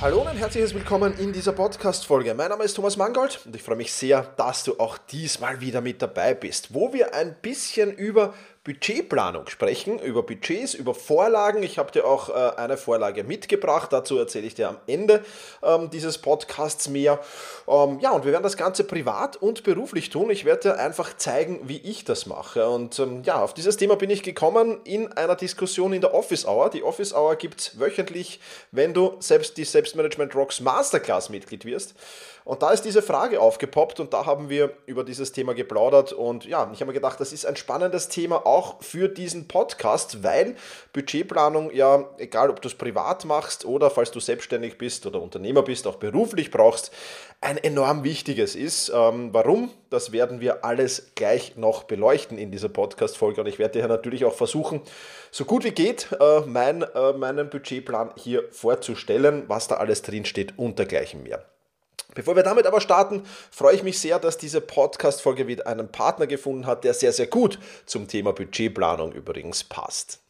Hallo und ein herzliches Willkommen in dieser Podcast-Folge. Mein Name ist Thomas Mangold und ich freue mich sehr, dass du auch diesmal wieder mit dabei bist, wo wir ein bisschen über Budgetplanung sprechen, über Budgets, über Vorlagen. Ich habe dir auch äh, eine Vorlage mitgebracht, dazu erzähle ich dir am Ende ähm, dieses Podcasts mehr. Ähm, ja, und wir werden das Ganze privat und beruflich tun. Ich werde dir einfach zeigen, wie ich das mache. Und ähm, ja, auf dieses Thema bin ich gekommen in einer Diskussion in der Office Hour. Die Office Hour gibt es wöchentlich, wenn du selbst die Selbstmanagement Rocks Masterclass Mitglied wirst. Und da ist diese Frage aufgepoppt und da haben wir über dieses Thema geplaudert. Und ja, ich habe mir gedacht, das ist ein spannendes Thema auch für diesen Podcast, weil Budgetplanung ja, egal ob du es privat machst oder falls du selbstständig bist oder Unternehmer bist, auch beruflich brauchst, ein enorm wichtiges ist. Ähm, warum? Das werden wir alles gleich noch beleuchten in dieser Podcast-Folge. Und ich werde dir natürlich auch versuchen, so gut wie geht, äh, mein, äh, meinen Budgetplan hier vorzustellen, was da alles drinsteht und dergleichen mehr. Bevor wir damit aber starten, freue ich mich sehr, dass diese Podcast-Folge wieder einen Partner gefunden hat, der sehr, sehr gut zum Thema Budgetplanung übrigens passt.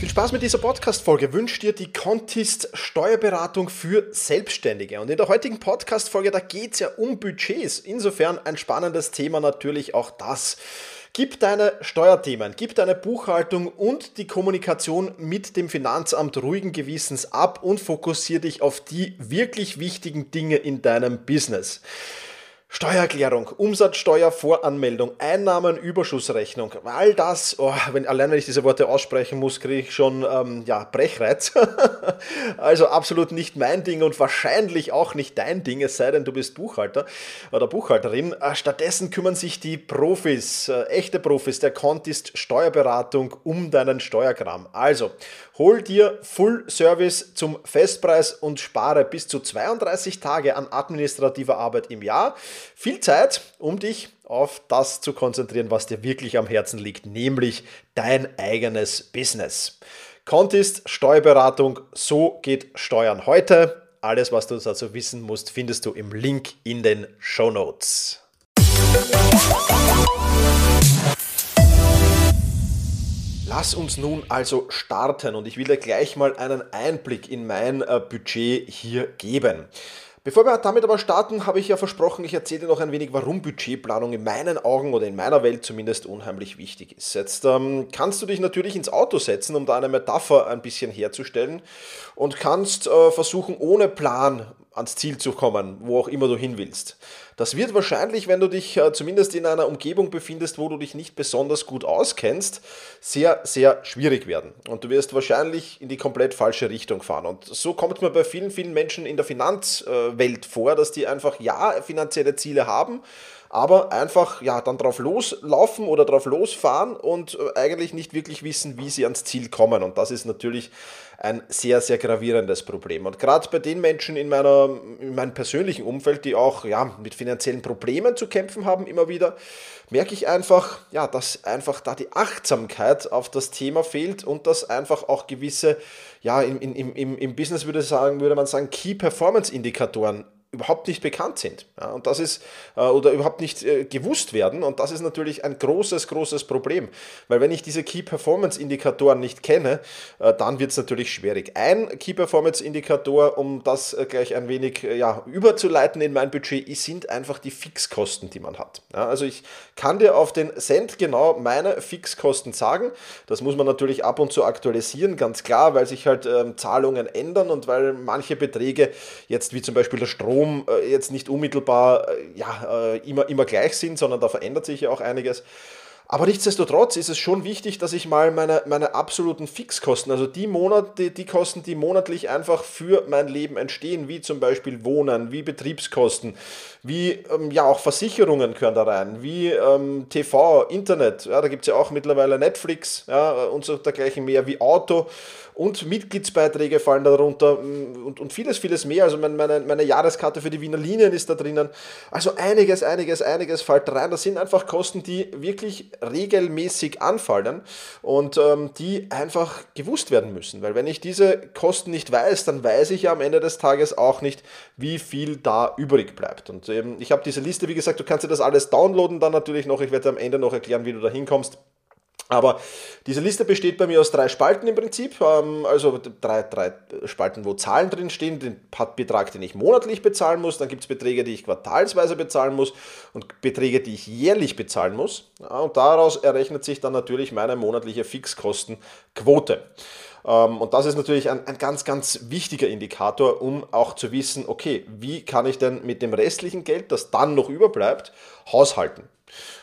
Viel Spaß mit dieser Podcast-Folge. Wünscht dir die Contist Steuerberatung für Selbstständige. Und in der heutigen Podcast-Folge, da geht es ja um Budgets. Insofern ein spannendes Thema natürlich auch das. Gib deine Steuerthemen, gib deine Buchhaltung und die Kommunikation mit dem Finanzamt ruhigen Gewissens ab und fokussiere dich auf die wirklich wichtigen Dinge in deinem Business. Steuererklärung, Umsatzsteuervoranmeldung, Einnahmenüberschussrechnung, all das, oh, wenn, allein wenn ich diese Worte aussprechen muss, kriege ich schon ähm, ja, Brechreiz. also absolut nicht mein Ding und wahrscheinlich auch nicht dein Ding, es sei denn, du bist Buchhalter oder Buchhalterin. Äh, stattdessen kümmern sich die Profis, äh, echte Profis der Contist Steuerberatung um deinen Steuerkram. Also, hol dir Full Service zum Festpreis und spare bis zu 32 Tage an administrativer Arbeit im Jahr. Viel Zeit, um dich auf das zu konzentrieren, was dir wirklich am Herzen liegt, nämlich dein eigenes Business. Contist Steuerberatung, so geht Steuern heute. Alles, was du dazu wissen musst, findest du im Link in den Show Notes. Lass uns nun also starten und ich will dir gleich mal einen Einblick in mein äh, Budget hier geben. Bevor wir damit aber starten, habe ich ja versprochen, ich erzähle dir noch ein wenig, warum Budgetplanung in meinen Augen oder in meiner Welt zumindest unheimlich wichtig ist. Jetzt ähm, kannst du dich natürlich ins Auto setzen, um da eine Metapher ein bisschen herzustellen und kannst äh, versuchen, ohne Plan ans Ziel zu kommen, wo auch immer du hin willst. Das wird wahrscheinlich, wenn du dich äh, zumindest in einer Umgebung befindest, wo du dich nicht besonders gut auskennst, sehr, sehr schwierig werden. Und du wirst wahrscheinlich in die komplett falsche Richtung fahren. Und so kommt mir bei vielen, vielen Menschen in der Finanzwelt vor, dass die einfach ja finanzielle Ziele haben, aber einfach ja dann drauf loslaufen oder drauf losfahren und äh, eigentlich nicht wirklich wissen, wie sie ans Ziel kommen. Und das ist natürlich ein sehr, sehr gravierendes Problem. Und gerade bei den Menschen in, meiner, in meinem persönlichen Umfeld, die auch ja, mit finanziellen Problemen zu kämpfen haben, immer wieder, merke ich einfach, ja, dass einfach da die Achtsamkeit auf das Thema fehlt und dass einfach auch gewisse, ja, im, im, im, Business würde, sagen, würde man sagen, Key Performance Indikatoren überhaupt nicht bekannt sind ja, und das ist äh, oder überhaupt nicht äh, gewusst werden und das ist natürlich ein großes großes Problem, weil wenn ich diese Key Performance Indikatoren nicht kenne, äh, dann wird es natürlich schwierig. Ein Key Performance Indikator, um das äh, gleich ein wenig äh, ja, überzuleiten in mein Budget, sind einfach die Fixkosten, die man hat. Ja, also ich kann dir auf den Cent genau meine Fixkosten sagen. Das muss man natürlich ab und zu aktualisieren, ganz klar, weil sich halt ähm, Zahlungen ändern und weil manche Beträge jetzt wie zum Beispiel der Strom Strom äh, jetzt nicht unmittelbar äh, ja, äh, immer, immer gleich sind, sondern da verändert sich ja auch einiges. Aber nichtsdestotrotz ist es schon wichtig, dass ich mal meine, meine absoluten Fixkosten, also die Monate, die Kosten, die monatlich einfach für mein Leben entstehen, wie zum Beispiel Wohnen, wie Betriebskosten, wie ähm, ja auch Versicherungen gehören da rein, wie ähm, TV, Internet, ja, da gibt es ja auch mittlerweile Netflix ja, und so dergleichen mehr, wie Auto und Mitgliedsbeiträge fallen darunter mm, und, und vieles, vieles mehr. Also meine, meine Jahreskarte für die Wiener Linien ist da drinnen. Also einiges, einiges, einiges fällt rein. Das sind einfach Kosten, die wirklich regelmäßig anfallen und ähm, die einfach gewusst werden müssen. Weil wenn ich diese Kosten nicht weiß, dann weiß ich ja am Ende des Tages auch nicht, wie viel da übrig bleibt. Und ähm, ich habe diese Liste, wie gesagt, du kannst dir das alles downloaden dann natürlich noch. Ich werde am Ende noch erklären, wie du da hinkommst. Aber diese Liste besteht bei mir aus drei Spalten im Prinzip, ähm, also drei, drei Spalten, wo Zahlen drin stehen, den Betrag, den ich monatlich bezahlen muss, dann gibt es Beträge, die ich quartalsweise bezahlen muss und Beträge, die ich jährlich bezahlen muss. und daraus errechnet sich dann natürlich meine monatliche Fixkostenquote. Ähm, und das ist natürlich ein, ein ganz, ganz wichtiger Indikator, um auch zu wissen, okay, wie kann ich denn mit dem restlichen Geld, das dann noch überbleibt, haushalten.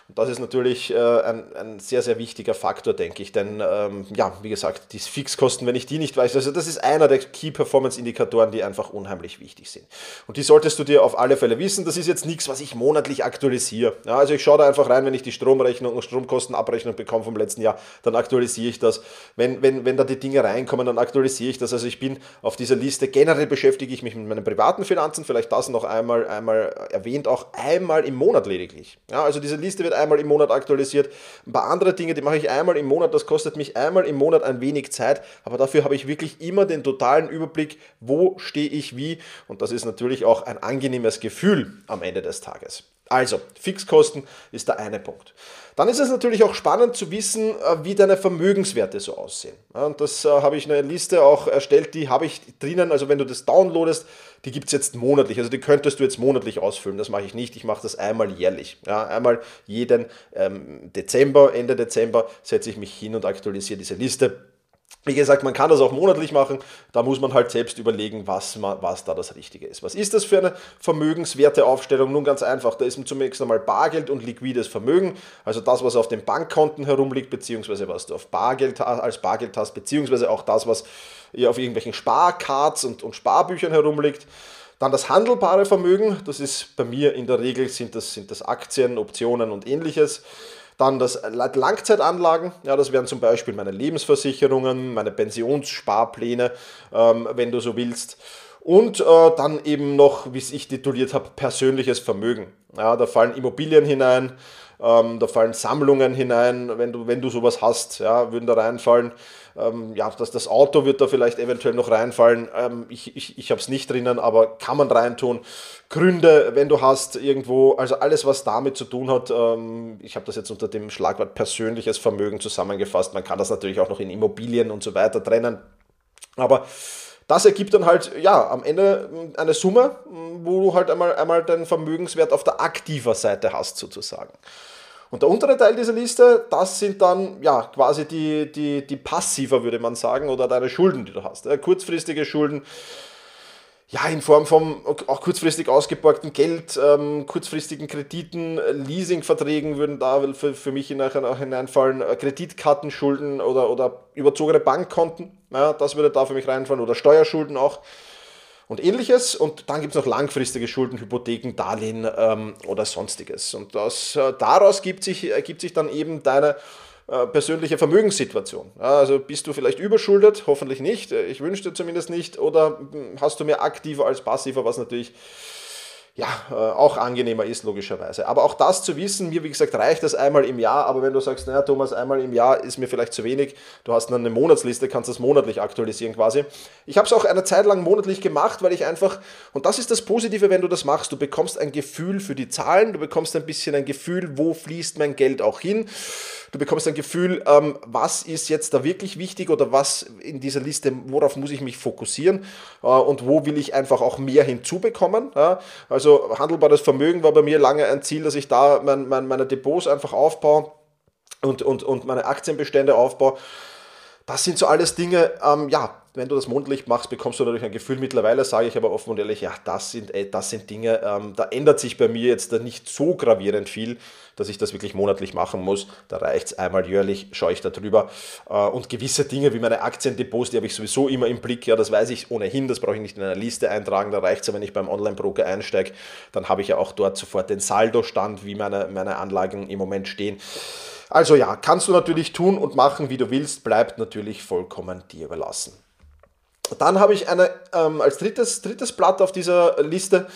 Und das ist natürlich äh, ein, ein, sehr, sehr wichtiger Faktor, denke ich. Denn, ähm, ja, wie gesagt, die Fixkosten, wenn ich die nicht weiß, also das ist einer der Key Performance Indikatoren, die einfach unheimlich wichtig sind. Und die solltest du dir auf alle Fälle wissen. Das ist jetzt nichts, was ich monatlich aktualisiere. Ja, also ich schaue da einfach rein, wenn ich die Stromrechnung und Stromkostenabrechnung bekomme vom letzten Jahr, dann aktualisiere ich das. Wenn, wenn, wenn da die Dinge reinkommen, dann aktualisiere ich das. Also ich bin auf dieser Liste, generell beschäftige ich mich mit meinen privaten Finanzen, vielleicht das noch einmal, einmal erwähnt, auch einmal im Monat lediglich. Ja, also diese Liste wird einmal im Monat aktualisiert. Ein paar andere Dinge, die mache ich einmal im Monat. Das kostet mich einmal im Monat ein wenig Zeit, aber dafür habe ich wirklich immer den totalen Überblick, wo stehe ich wie. Und das ist natürlich auch ein angenehmes Gefühl am Ende des Tages. Also, Fixkosten ist der eine Punkt. Dann ist es natürlich auch spannend zu wissen, äh, wie deine Vermögenswerte so aussehen. Und das äh, habe ich eine Liste auch erstellt, die habe ich drinnen. Also wenn du das downloadest, die gibt es jetzt monatlich. Also die könntest du jetzt monatlich ausfüllen. Das mache ich nicht. Ich mache das einmal jährlich. Ja, einmal jeden ähm, Dezember, Ende Dezember setze ich mich hin und aktualisiere diese Liste wie gesagt, man kann das auch monatlich machen, da muss man halt selbst überlegen, was, man, was da das Richtige ist. Was ist das für eine Vermögenswerteaufstellung? Nun ganz einfach, da ist zunächst einmal Bargeld und liquides Vermögen, also das, was auf den Bankkonten herumliegt, beziehungsweise was du auf Bargeld, als Bargeld hast, beziehungsweise auch das, was auf irgendwelchen Sparcards und, und Sparbüchern herumliegt. Dann das handelbare Vermögen, das ist bei mir in der Regel sind das, sind das Aktien, Optionen und ähnliches. Dann das Langzeitanlagen, ja, das wären zum Beispiel meine Lebensversicherungen, meine Pensionssparpläne, ähm, wenn du so willst. Und äh, dann eben noch, wie ich tituliert habe, persönliches Vermögen. Ja, da fallen Immobilien hinein, ähm, da fallen Sammlungen hinein, wenn du, wenn du sowas hast, ja, würden da reinfallen. Ähm, ja, das, das Auto wird da vielleicht eventuell noch reinfallen. Ähm, ich ich, ich habe es nicht drinnen, aber kann man reintun. Gründe, wenn du hast irgendwo, also alles, was damit zu tun hat. Ähm, ich habe das jetzt unter dem Schlagwort persönliches Vermögen zusammengefasst. Man kann das natürlich auch noch in Immobilien und so weiter trennen. Aber das ergibt dann halt, ja, am Ende eine Summe, wo du halt einmal, einmal deinen Vermögenswert auf der aktiver Seite hast, sozusagen. Und der untere Teil dieser Liste, das sind dann ja quasi die, die, die passiver, würde man sagen, oder deine Schulden, die du hast. Kurzfristige Schulden, ja, in Form von auch kurzfristig ausgeborgten Geld, ähm, kurzfristigen Krediten, Leasingverträgen würden da für, für mich hineinfallen, äh, Kreditkartenschulden oder, oder überzogene Bankkonten, ja, das würde da für mich reinfallen, oder Steuerschulden auch und ähnliches. Und dann gibt es noch langfristige Schulden, Hypotheken, Darlehen ähm, oder sonstiges. Und das, äh, daraus gibt sich, ergibt sich dann eben deine äh, persönliche Vermögenssituation. Also bist du vielleicht überschuldet, hoffentlich nicht, äh, ich wünsche dir zumindest nicht, oder hm, hast du mehr aktiver als passiver, was natürlich ja, äh, auch angenehmer ist, logischerweise. Aber auch das zu wissen, mir wie gesagt reicht das einmal im Jahr, aber wenn du sagst, naja, Thomas, einmal im Jahr ist mir vielleicht zu wenig, du hast dann eine Monatsliste, kannst das monatlich aktualisieren quasi. Ich habe es auch eine Zeit lang monatlich gemacht, weil ich einfach, und das ist das Positive, wenn du das machst, du bekommst ein Gefühl für die Zahlen, du bekommst ein bisschen ein Gefühl, wo fließt mein Geld auch hin. Du bekommst ein Gefühl, ähm, was ist jetzt da wirklich wichtig oder was in dieser Liste, worauf muss ich mich fokussieren äh, und wo will ich einfach auch mehr hinzubekommen. Ja? Also handelbares Vermögen war bei mir lange ein Ziel, dass ich da mein, mein, meine Depots einfach aufbaue und, und, und meine Aktienbestände aufbaue. Das sind so alles Dinge, ähm, ja, wenn du das monatlich machst, bekommst du natürlich ein Gefühl. Mittlerweile sage ich aber offen und ehrlich, ja, das sind, ey, das sind Dinge, ähm, da ändert sich bei mir jetzt nicht so gravierend viel, dass ich das wirklich monatlich machen muss. Da reicht es einmal jährlich, schaue ich da drüber. Äh, und gewisse Dinge wie meine Aktiendepots, die habe ich sowieso immer im Blick. Ja, das weiß ich ohnehin, das brauche ich nicht in einer Liste eintragen. Da reicht es ja, wenn ich beim Online-Broker einsteige, dann habe ich ja auch dort sofort den Saldostand, wie meine, meine Anlagen im Moment stehen. Also ja, kannst du natürlich tun und machen, wie du willst, bleibt natürlich vollkommen dir überlassen. Dann habe ich eine, ähm, als drittes, drittes Blatt auf dieser Liste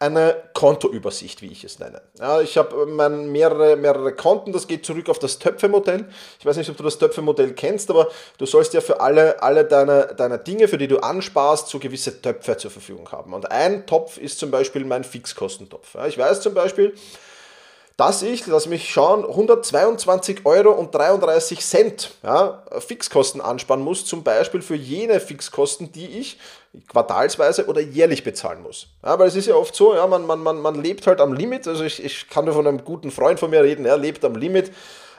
eine Kontoübersicht, wie ich es nenne. Ja, ich habe ähm, mehrere, mehrere Konten, das geht zurück auf das Töpfe-Modell. Ich weiß nicht, ob du das Töpfe-Modell kennst, aber du sollst ja für alle, alle deine, deine Dinge, für die du ansparst, so gewisse Töpfe zur Verfügung haben. Und ein Topf ist zum Beispiel mein Fixkostentopf. Ja, ich weiß zum Beispiel, dass ich, lass mich schauen, 122 Euro und 33 Cent ja, Fixkosten ansparen muss, zum Beispiel für jene Fixkosten, die ich quartalsweise oder jährlich bezahlen muss. Ja, weil es ist ja oft so, ja, man, man, man, man lebt halt am Limit, also ich, ich kann nur von einem guten Freund von mir reden, er lebt am Limit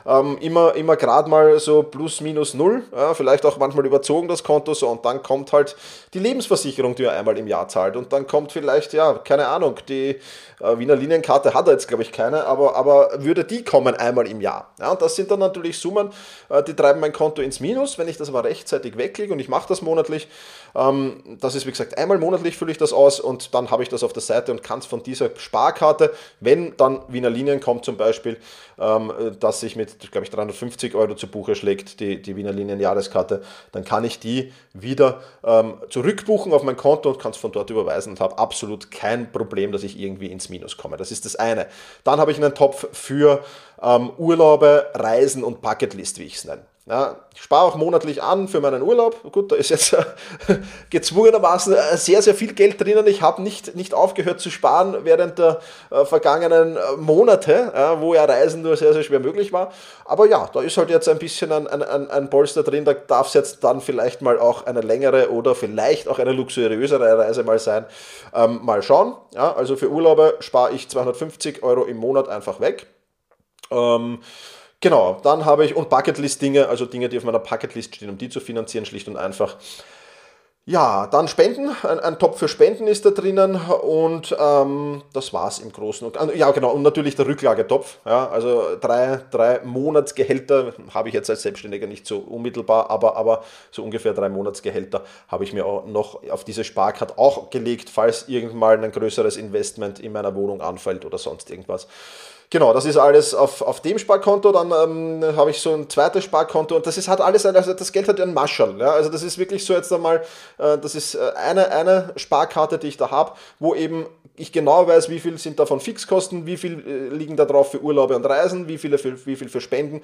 ähm, immer, immer gerade mal so plus minus null, ja, vielleicht auch manchmal überzogen das Konto so und dann kommt halt die Lebensversicherung, die er einmal im Jahr zahlt und dann kommt vielleicht, ja, keine Ahnung, die äh, Wiener Linienkarte hat er jetzt glaube ich keine, aber, aber würde die kommen einmal im Jahr. Ja, und das sind dann natürlich Summen, äh, die treiben mein Konto ins Minus, wenn ich das aber rechtzeitig weglege und ich mache das monatlich, ähm, das ist wie gesagt einmal monatlich fülle ich das aus und dann habe ich das auf der Seite und kann es von dieser Sparkarte, wenn dann Wiener Linien kommt zum Beispiel, ähm, dass sich mit glaube ich, 350 Euro zu Buche schlägt, die, die Wiener Linien Jahreskarte, dann kann ich die wieder ähm, zurückbuchen auf mein Konto und kann es von dort überweisen und habe absolut kein Problem, dass ich irgendwie ins Minus komme. Das ist das eine. Dann habe ich einen Topf für ähm, Urlaube, Reisen und Bucketlist, wie ich es nenne. Ja, ich spare auch monatlich an für meinen Urlaub. Gut, da ist jetzt äh, gezwungenermaßen äh, sehr, sehr viel Geld drinnen. Ich habe nicht, nicht aufgehört zu sparen während der äh, vergangenen äh, Monate, äh, wo ja Reisen nur sehr, sehr schwer möglich war. Aber ja, da ist halt jetzt ein bisschen ein, ein, ein Polster drin. Da darf es jetzt dann vielleicht mal auch eine längere oder vielleicht auch eine luxuriösere Reise mal sein. Ähm, mal schauen. Ja, also für Urlaube spare ich 250 Euro im Monat einfach weg. Ähm, Genau, dann habe ich, und Bucketlist-Dinge, also Dinge, die auf meiner Bucketlist stehen, um die zu finanzieren, schlicht und einfach. Ja, dann Spenden, ein, ein Topf für Spenden ist da drinnen und ähm, das es im Großen und Ganzen. Ja, genau, und natürlich der Rücklagetopf. Ja, also drei, drei Monatsgehälter habe ich jetzt als Selbstständiger nicht so unmittelbar, aber, aber so ungefähr drei Monatsgehälter habe ich mir auch noch auf diese Sparkarte auch gelegt, falls irgendwann mal ein größeres Investment in meiner Wohnung anfällt oder sonst irgendwas. Genau, das ist alles auf, auf dem Sparkonto. Dann ähm, habe ich so ein zweites Sparkonto und das ist hat alles, also das Geld hat ein Maschall. Ja? Also das ist wirklich so jetzt einmal, äh, das ist äh, eine, eine Sparkarte, die ich da habe, wo eben ich genau weiß, wie viel sind davon Fixkosten, wie viel äh, liegen da drauf für Urlaube und Reisen, wie, viele für, wie viel für Spenden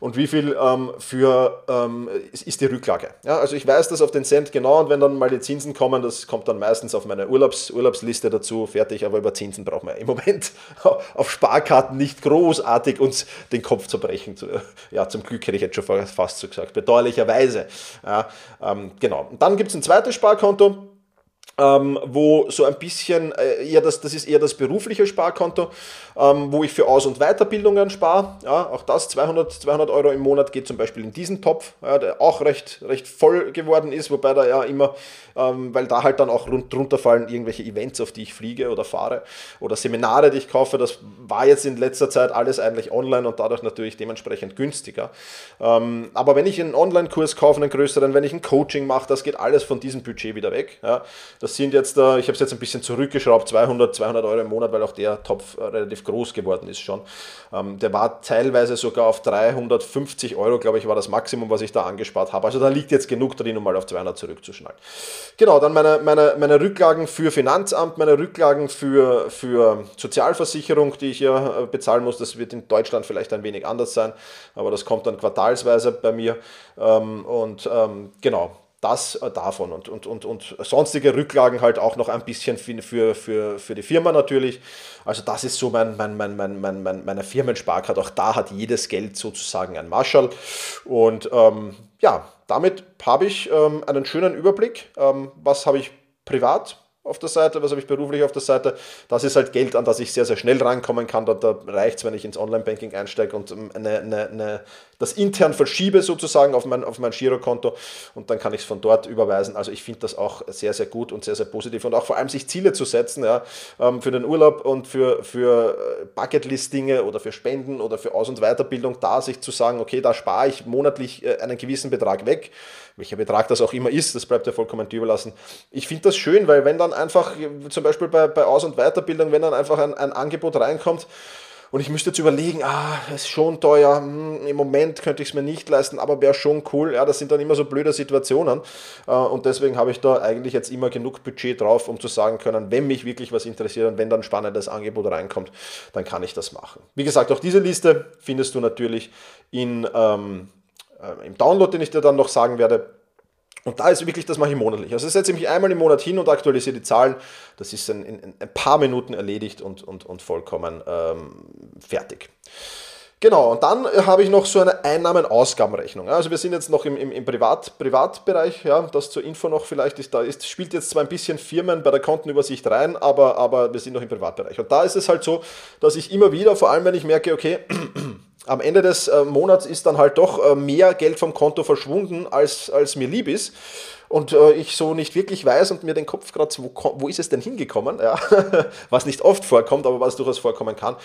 und wie viel ähm, für ähm, ist, ist, die Rücklage. Ja, also ich weiß das auf den Cent genau und wenn dann mal die Zinsen kommen, das kommt dann meistens auf meine Urlaubs, Urlaubsliste dazu, fertig, aber über Zinsen brauchen wir im Moment auf Sparkarte hat nicht großartig uns den Kopf zerbrechen. Ja, zum Glück hätte ich jetzt schon fast so gesagt, bedauerlicherweise. Ja, ähm, genau. Und dann gibt es ein zweites Sparkonto ähm, wo so ein bisschen äh, eher das, das ist eher das berufliche Sparkonto, ähm, wo ich für Aus- und Weiterbildungen spare. Ja, auch das 200, 200 Euro im Monat geht zum Beispiel in diesen Topf, ja, der auch recht, recht voll geworden ist, wobei da ja immer, ähm, weil da halt dann auch rund, drunter fallen irgendwelche Events, auf die ich fliege oder fahre oder Seminare, die ich kaufe. Das war jetzt in letzter Zeit alles eigentlich online und dadurch natürlich dementsprechend günstiger. Ähm, aber wenn ich einen Online-Kurs kaufe, einen größeren, wenn ich ein Coaching mache, das geht alles von diesem Budget wieder weg. Ja. Das sind jetzt, ich habe es jetzt ein bisschen zurückgeschraubt, 200, 200 Euro im Monat, weil auch der Topf äh, relativ groß geworden ist schon. Ähm, der war teilweise sogar auf 350 Euro, glaube ich, war das Maximum, was ich da angespart habe. Also da liegt jetzt genug drin, um mal auf 200 zurückzuschneiden. Genau, dann meine, meine, meine Rücklagen für Finanzamt, meine Rücklagen für, für Sozialversicherung, die ich ja äh, bezahlen muss. Das wird in Deutschland vielleicht ein wenig anders sein, aber das kommt dann quartalsweise bei mir. Ähm, und ähm, genau, das äh, davon und, und, und, und sonstige Rücklagen halt auch noch ein bisschen für, für, für die Firma natürlich. Also das ist so mein, mein, mein, mein, mein, mein, meine Firmensparkarte. Auch da hat jedes Geld sozusagen ein Marschall. Und ähm, ja, damit habe ich ähm, einen schönen Überblick. Ähm, was habe ich privat auf der Seite, was habe ich beruflich auf der Seite. Das ist halt Geld, an das ich sehr, sehr schnell rankommen kann. Da, da reicht es, wenn ich ins Online-Banking einsteige und ähm, eine, eine, eine, das intern verschiebe sozusagen auf mein, auf mein Girokonto und dann kann ich es von dort überweisen. Also ich finde das auch sehr, sehr gut und sehr, sehr positiv und auch vor allem sich Ziele zu setzen ja, ähm, für den Urlaub und für, für äh, Bucketlist-Dinge oder für Spenden oder für Aus- und Weiterbildung, da sich zu sagen, okay, da spare ich monatlich äh, einen gewissen Betrag weg welcher Betrag das auch immer ist, das bleibt ja vollkommen überlassen. Ich finde das schön, weil wenn dann einfach, zum Beispiel bei, bei Aus- und Weiterbildung, wenn dann einfach ein, ein Angebot reinkommt, und ich müsste jetzt überlegen, ah, ist schon teuer, hm, im Moment könnte ich es mir nicht leisten, aber wäre schon cool. Ja, das sind dann immer so blöde Situationen. Äh, und deswegen habe ich da eigentlich jetzt immer genug Budget drauf, um zu sagen können, wenn mich wirklich was interessiert und wenn dann ein spannendes Angebot reinkommt, dann kann ich das machen. Wie gesagt, auch diese Liste findest du natürlich in ähm, äh, im Download, den ich dir dann noch sagen werde. Und da ist wirklich, das mache ich monatlich. Also setze ich mich einmal im Monat hin und aktualisiere die Zahlen. Das ist in, in ein paar Minuten erledigt und, und, und vollkommen ähm, fertig. Genau, und dann habe ich noch so eine Einnahmen-Ausgabenrechnung. Also wir sind jetzt noch im, im, im Privat, Privatbereich, ja, das zur Info noch vielleicht ist, da ist, spielt jetzt zwar ein bisschen Firmen bei der Kontenübersicht rein, aber, aber wir sind noch im Privatbereich. Und da ist es halt so, dass ich immer wieder, vor allem wenn ich merke, okay, am Ende des äh, Monats ist dann halt doch äh, mehr Geld vom Konto verschwunden, als, als mir lieb ist und äh, ich so nicht wirklich weiß und mir den Kopf gerade, wo, wo ist es denn hingekommen, ja, was nicht oft vorkommt, aber was durchaus vorkommen kann,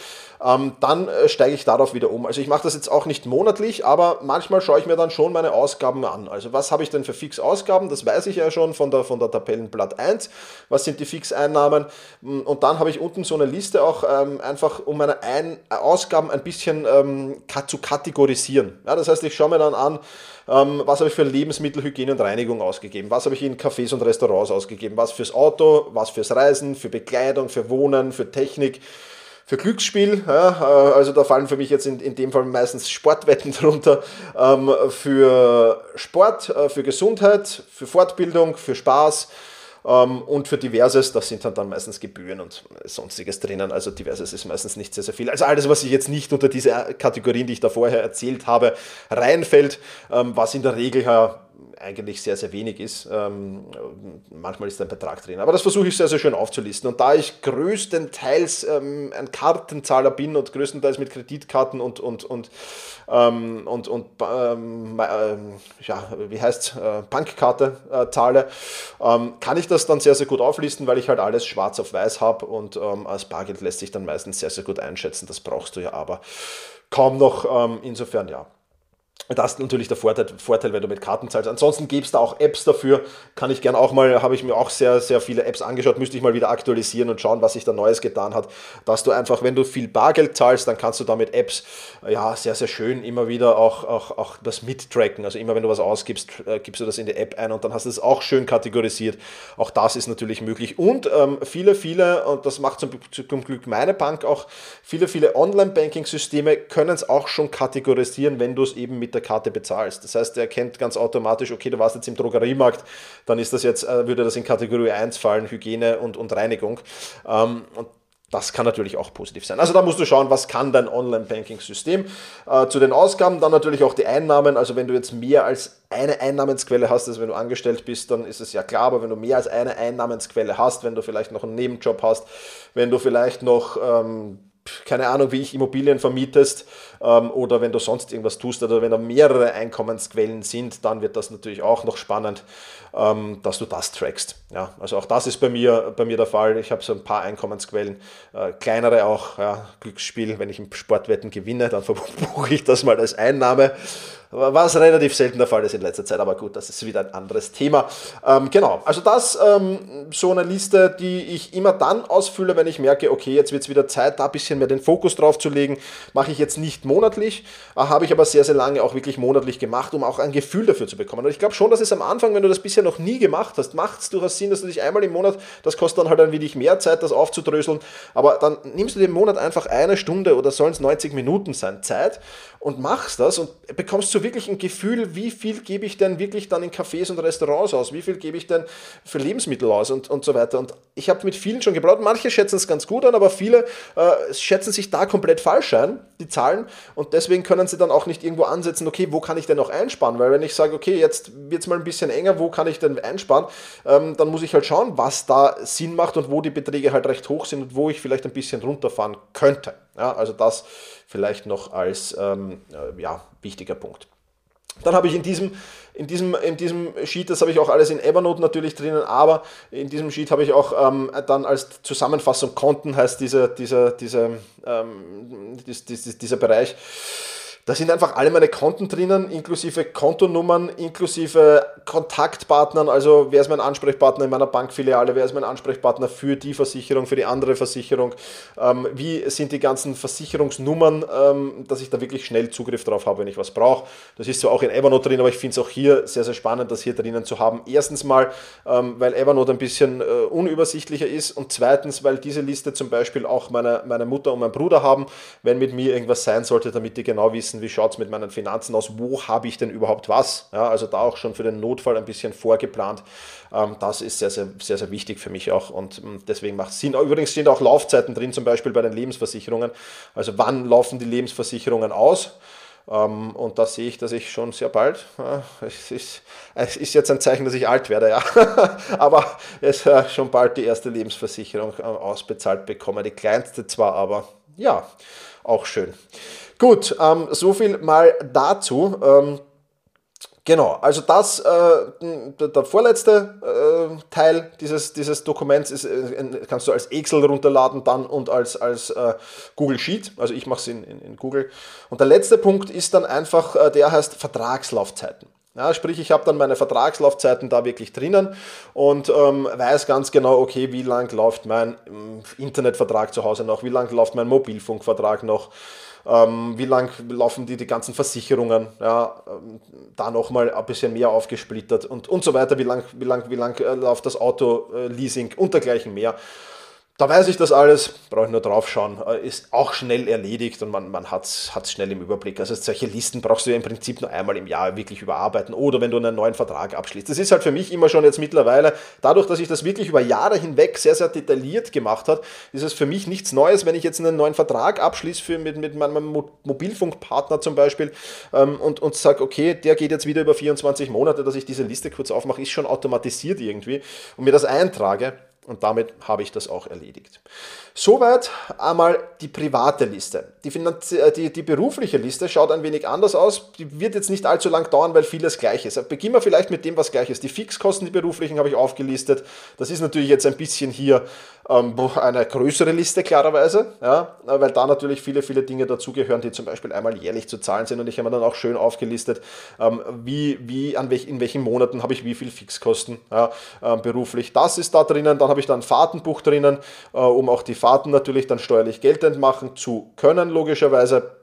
ähm, dann äh, steige ich darauf wieder um. Also ich mache das jetzt auch nicht monatlich, aber manchmal schaue ich mir dann schon meine Ausgaben an. Also was habe ich denn für Fixausgaben? Das weiß ich ja schon von der, von der Tabellenblatt 1. Was sind die Fixeinnahmen? Mm, und dann habe ich unten so eine Liste auch ähm, einfach, um meine ein Ausgaben ein bisschen ähm, zu kategorisieren. Ja, das heißt, ich schaue mir dann an, ähm, was habe ich für Lebensmittel, Hygiene und Reinigung ausgegeben? Was habe ich in Cafés und Restaurants ausgegeben? Was fürs Auto, was fürs Reisen, für Bekleidung, für Wohnen, für Technik? für Glücksspiel, ja, äh, also da fallen für mich jetzt in, in dem Fall meistens Sportwetten drunter, ähm, für Sport, äh, für Gesundheit, für Fortbildung, für Spaß, und für Diverses, das sind dann, meistens Gebühren und sonstiges drinnen. Also Diverses ist meistens nicht sehr, sehr viel. Also alles, was sich jetzt nicht unter diese Kategorien, die ich da vorher erzählt habe, reinfällt, ähm, was in der Regel ja eigentlich sehr, sehr wenig ist. Ähm, manchmal ist ein Betrag drin. Aber das versuche ich sehr, sehr schön aufzulisten. Und da ich größtenteils ähm, ein Kartenzahler bin und größtenteils mit Kreditkarten und, und, und, ähm, und, und äh, ja, wie heißt äh, Bankkarte äh, zahle, ähm, kann ich das dann sehr, sehr gut auflisten, weil ich halt alles schwarz auf weiß habe und ähm, als Bargeld lässt sich dann meistens sehr, sehr gut einschätzen. Das brauchst du ja aber kaum noch. insofern ja. Das ist natürlich der Vorteil, Vorteil, wenn du mit Karten zahlst. Ansonsten gibt es da auch Apps dafür. Kann ich gerne auch mal, habe ich mir auch sehr, sehr viele Apps angeschaut, müsste ich mal wieder aktualisieren und schauen, was sich da Neues getan hat. Dass du einfach, wenn du viel Bargeld zahlst, dann kannst du da mit Apps ja sehr, sehr schön immer wieder auch, auch, auch das mittracken. Also immer wenn du was ausgibst, äh, gibst du das in die App ein und dann hast du es auch schön kategorisiert. Auch das ist natürlich möglich. Und ähm, viele, viele, und das macht zum, zum Glück meine Bank auch, viele, viele Online-Banking-Systeme können es auch schon kategorisieren, wenn du es eben mit der Karte bezahlst. Das heißt, er erkennt ganz automatisch, okay, du warst jetzt im Drogeriemarkt, dann ist das jetzt, äh, würde das in Kategorie 1 fallen, Hygiene und, und Reinigung. Ähm, und Das kann natürlich auch positiv sein. Also da musst du schauen, was kann dein Online-Banking-System. Äh, zu den Ausgaben dann natürlich auch die Einnahmen. Also wenn du jetzt mehr als eine Einnahmensquelle hast, also wenn du angestellt bist, dann ist es ja klar, aber wenn du mehr als eine Einnahmensquelle hast, wenn du vielleicht noch einen Nebenjob hast, wenn du vielleicht noch ähm, keine Ahnung, wie ich Immobilien vermietest oder wenn du sonst irgendwas tust oder wenn da mehrere Einkommensquellen sind, dann wird das natürlich auch noch spannend, ähm, dass du das trackst. Ja, also auch das ist bei mir, bei mir der Fall. Ich habe so ein paar Einkommensquellen, äh, kleinere auch, ja, Glücksspiel, wenn ich im Sportwetten gewinne, dann verbuche ich das mal als Einnahme was relativ selten der Fall ist in letzter Zeit, aber gut, das ist wieder ein anderes Thema. Ähm, genau, also das ähm, so eine Liste, die ich immer dann ausfülle, wenn ich merke, okay, jetzt wird es wieder Zeit, da ein bisschen mehr den Fokus drauf zu legen. Mache ich jetzt nicht monatlich, äh, habe ich aber sehr, sehr lange auch wirklich monatlich gemacht, um auch ein Gefühl dafür zu bekommen. Und ich glaube schon, dass es am Anfang, wenn du das bisher noch nie gemacht hast, macht es durchaus Sinn, dass du dich einmal im Monat, das kostet dann halt ein wenig mehr Zeit, das aufzudröseln, aber dann nimmst du dir im Monat einfach eine Stunde oder sollen es 90 Minuten sein Zeit und machst das und bekommst so wirklich ein Gefühl, wie viel gebe ich denn wirklich dann in Cafés und Restaurants aus, wie viel gebe ich denn für Lebensmittel aus und, und so weiter. Und ich habe mit vielen schon gebraucht, manche schätzen es ganz gut an, aber viele äh, schätzen sich da komplett falsch ein, die Zahlen, und deswegen können sie dann auch nicht irgendwo ansetzen, okay, wo kann ich denn noch einsparen? Weil wenn ich sage, okay, jetzt wird es mal ein bisschen enger, wo kann ich denn einsparen, ähm, dann muss ich halt schauen, was da Sinn macht und wo die Beträge halt recht hoch sind und wo ich vielleicht ein bisschen runterfahren könnte. Ja, also das vielleicht noch als ähm, äh, ja, wichtiger Punkt. Dann habe ich in diesem, in, diesem, in diesem Sheet, das habe ich auch alles in Evernote natürlich drinnen, aber in diesem Sheet habe ich auch ähm, dann als Zusammenfassung Konten, heißt dieser, dieser, dieser, ähm, dies, dies, dieser Bereich, da sind einfach alle meine Konten drinnen, inklusive Kontonummern, inklusive Kontaktpartnern, also wer ist mein Ansprechpartner in meiner Bankfiliale, wer ist mein Ansprechpartner für die Versicherung, für die andere Versicherung, ähm, wie sind die ganzen Versicherungsnummern, ähm, dass ich da wirklich schnell Zugriff drauf habe, wenn ich was brauche. Das ist zwar auch in Evernote drin, aber ich finde es auch hier sehr, sehr spannend, das hier drinnen zu haben. Erstens mal, ähm, weil Evernote ein bisschen äh, unübersichtlicher ist und zweitens, weil diese Liste zum Beispiel auch meine, meine Mutter und mein Bruder haben, wenn mit mir irgendwas sein sollte, damit die genau wissen, wissen, wie schaut es mit meinen Finanzen aus, wo habe ich denn überhaupt was. Ja, also da auch schon für den Notfall ein bisschen vorgeplant. Ähm, das ist sehr, sehr, sehr, sehr wichtig für mich auch und ähm, deswegen macht es Sinn. Übrigens stehen auch Laufzeiten drin, zum Beispiel bei den Lebensversicherungen. Also wann laufen die Lebensversicherungen aus? Ähm, und da sehe ich, dass ich schon sehr bald, äh, es, ist, es ist jetzt ein Zeichen, dass ich alt werde, ja, aber es äh, schon bald die erste Lebensversicherung äh, ausbezahlt bekomme. Die kleinste zwar, aber ja, auch schön. Gut, ähm, so viel mal dazu. Ähm, Genau, also das, äh, der, vorletzte äh, Teil dieses, dieses Dokuments ist, äh, kannst du als Excel runterladen dann und als, als äh, Google Sheet. Also ich mache es in, in, in, Google. Und der letzte Punkt ist dann einfach, äh, der heißt Vertragslaufzeiten. Ja, sprich, ich habe dann meine Vertragslaufzeiten da wirklich drinnen und ähm, weiß ganz genau, okay, wie lang läuft mein ähm, Internetvertrag zu Hause noch, wie lang läuft mein Mobilfunkvertrag noch, wie lang laufen die, die ganzen Versicherungen, ja, ähm, da nochmal ein bisschen mehr aufgesplittert und, und so weiter, wie lang, wie lang, wie lang äh, läuft das Auto-Leasing und dergleichen mehr. Da weiß ich das alles, brauche ich nur drauf schauen. Äh, ist auch schnell erledigt und man, man hat es schnell im Überblick. Also solche Listen brauchst du ja im Prinzip nur einmal im Jahr wirklich überarbeiten oder wenn du einen neuen Vertrag abschließt. Das ist halt für mich immer schon jetzt mittlerweile, dadurch, dass ich das wirklich über Jahre hinweg sehr, sehr detailliert gemacht habe, ist es für mich nichts Neues, wenn ich jetzt einen neuen Vertrag abschließe für, mit, mit meinem Mobilfunkpartner zum Beispiel ähm, und, und sage, okay, der geht jetzt wieder über 24 Monate, dass ich diese Liste kurz aufmache, ist schon automatisiert irgendwie und mir das eintrage. Und damit habe ich das auch erledigt. Soweit einmal die private Liste. Die, äh, die, die, berufliche Liste schaut ein wenig anders aus. Die wird jetzt nicht allzu lang dauern, weil vieles gleich ist. Beginnen wir vielleicht mit dem, was gleich ist. Die Fixkosten, die beruflichen, habe ich aufgelistet. Das ist natürlich jetzt ein bisschen hier ähm, eine größere Liste, klarerweise, ja, weil da natürlich viele, viele Dinge dazugehören, die zum Beispiel einmal jährlich zu zahlen sind. Und ich habe mir dann auch schön aufgelistet, ähm, wie, wie, an welch, in welchen Monaten habe ich wie viel Fixkosten ja, äh, beruflich. Das ist da drinnen. Dann habe ich da ein Fahrtenbuch drinnen, äh, um auch die Fahrten natürlich dann steuerlich geltend machen zu können, logischerweise.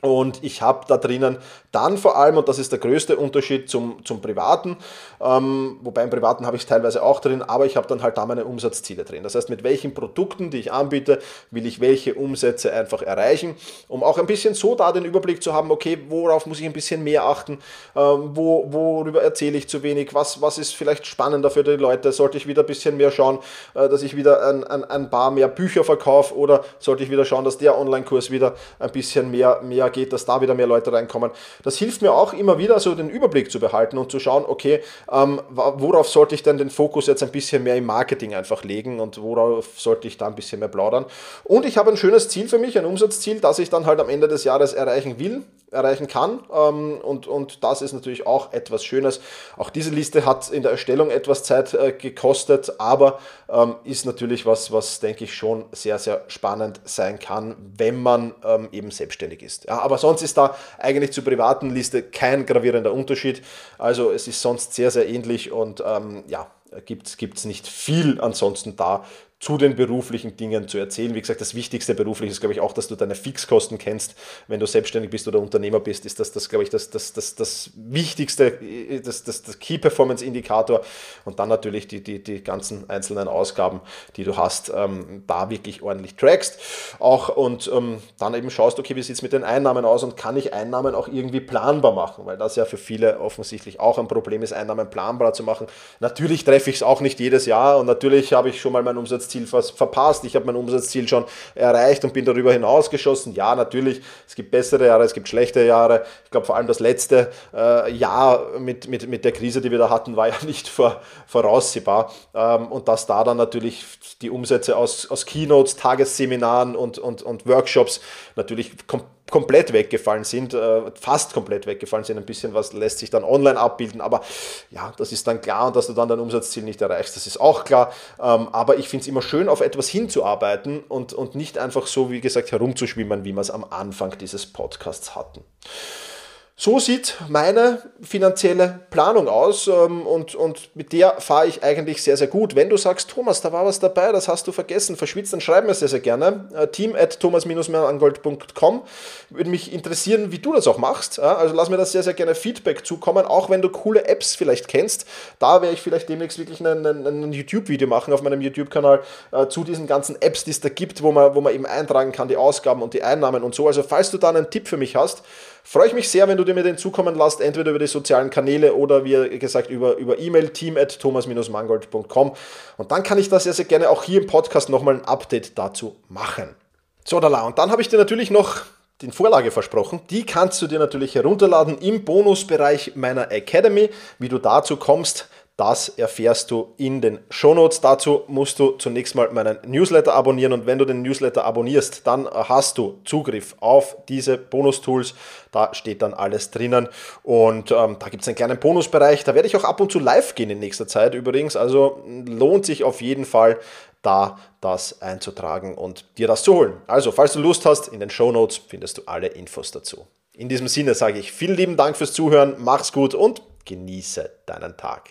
Und ich habe da drinnen dann vor allem, und das ist der größte Unterschied zum, zum Privaten, ähm, wobei im Privaten habe ich es teilweise auch drin, aber ich habe dann halt da meine Umsatzziele drin. Das heißt, mit welchen Produkten, die ich anbiete, will ich welche Umsätze einfach erreichen, um auch ein bisschen so da den Überblick zu haben, okay, worauf muss ich ein bisschen mehr achten, ähm, wo, worüber erzähle ich zu wenig, was, was ist vielleicht spannender für die Leute, sollte ich wieder ein bisschen mehr schauen, äh, dass ich wieder ein, ein, ein paar mehr Bücher verkaufe oder sollte ich wieder schauen, dass der Online-Kurs wieder ein bisschen mehr, mehr geht, dass da wieder mehr Leute reinkommen. Das hilft mir auch immer wieder, so den Überblick zu behalten und zu schauen, okay, ähm, worauf sollte ich denn den Fokus jetzt ein bisschen mehr im Marketing einfach legen und worauf sollte ich da ein bisschen mehr plaudern. Und ich habe ein schönes Ziel für mich, ein Umsatzziel, das ich dann halt am Ende des Jahres erreichen will, erreichen kann. Ähm, und, und das ist natürlich auch etwas Schönes. Auch diese Liste hat in der Erstellung etwas Zeit äh, gekostet, aber ähm, ist natürlich was, was denke ich schon sehr, sehr spannend sein kann, wenn man ähm, eben selbstständig ist. Ja, aber sonst ist da eigentlich zur privaten Liste kein gravierender Unterschied. Also es ist sonst sehr, sehr ähnlich und ja, gibt es nicht viel ansonsten da zu den beruflichen Dingen zu erzählen. Wie gesagt, das Wichtigste beruflich ist, glaube ich, auch, dass du deine Fixkosten kennst. Wenn du selbstständig bist oder Unternehmer bist, ist das, das glaube ich, das, das, das, das Wichtigste, das, das, das Key Performance Indikator. Und dann natürlich die, die, die ganzen einzelnen Ausgaben, die du hast, ähm, da wirklich ordentlich trackst. Auch und ähm, dann eben schaust, okay, wie sieht es mit den Einnahmen aus und kann ich Einnahmen auch irgendwie planbar machen? Weil das ja für viele offensichtlich auch ein Problem ist, Einnahmen planbar zu machen. Natürlich treffe ich es auch nicht jedes Jahr und natürlich habe ich schon mal meinen Umsatz Umsatzziel verpasst, ich habe mein Umsatzziel schon erreicht und bin darüber hinaus geschossen. Ja, natürlich, es gibt bessere Jahre, es gibt schlechte Jahre. Ich glaube, vor allem das letzte äh, Jahr mit, mit, mit der Krise, die wir da hatten, war ja nicht vor, voraussehbar. Ähm, und dass da dann natürlich die Umsätze aus, aus Keynotes, Tagesseminaren und, und, und Workshops natürlich komplett komplett weggefallen sind, äh, fast komplett weggefallen sind. Ein bisschen was lässt sich dann online abbilden, aber ja, das ist dann klar und dass du dann dein Umsatzziel nicht erreichst, das ist auch klar. Ähm, aber ich finde es immer schön, auf etwas hinzuarbeiten und, und nicht einfach so, wie gesagt, herumzuschwimmen, wie wir es am Anfang dieses Podcasts hatten. So sieht meine finanzielle Planung aus ähm, und, und mit der fahre ich eigentlich sehr, sehr gut. Wenn du sagst, Thomas, da war was dabei, das hast du vergessen, verschwitzt, dann schreib mir sehr, sehr gerne. Äh, team at thomas-angold.com Würde mich interessieren, wie du das auch machst. Also lass mir das sehr, sehr gerne Feedback zukommen, auch wenn du coole Apps vielleicht kennst. Da werde ich vielleicht demnächst wirklich ein YouTube-Video machen auf meinem YouTube-Kanal äh, zu diesen ganzen Apps, die es da gibt, wo man, wo man eben eintragen kann, die Ausgaben und die Einnahmen und so. Also falls du da einen Tipp für mich hast, freue ich mich sehr, wenn du dir mir den zukommen lasst, entweder über die sozialen Kanäle oder wie gesagt über, über E-Mail team at thomas-mangold.com und dann kann ich das sehr, sehr gerne auch hier im Podcast nochmal ein Update dazu machen. So, da und dann habe ich dir natürlich noch die Vorlage versprochen. Die kannst du dir natürlich herunterladen im Bonusbereich meiner Academy. Wie du dazu kommst, das erfährst du in den Shownotes. Dazu musst du zunächst mal meinen Newsletter abonnieren und wenn du den Newsletter abonnierst, dann hast du Zugriff auf diese Bonus-Tools. Da steht dann alles drinnen und ähm, da gibt es einen kleinen Bonusbereich. Da werde ich auch ab und zu live gehen in nächster Zeit übrigens. Also lohnt sich auf jeden Fall da das einzutragen und dir das zu holen. Also, falls du Lust hast, in den Shownotes findest du alle Infos dazu. In diesem Sinne sage ich vielen lieben Dank fürs Zuhören, mach's gut und genieße deinen Tag.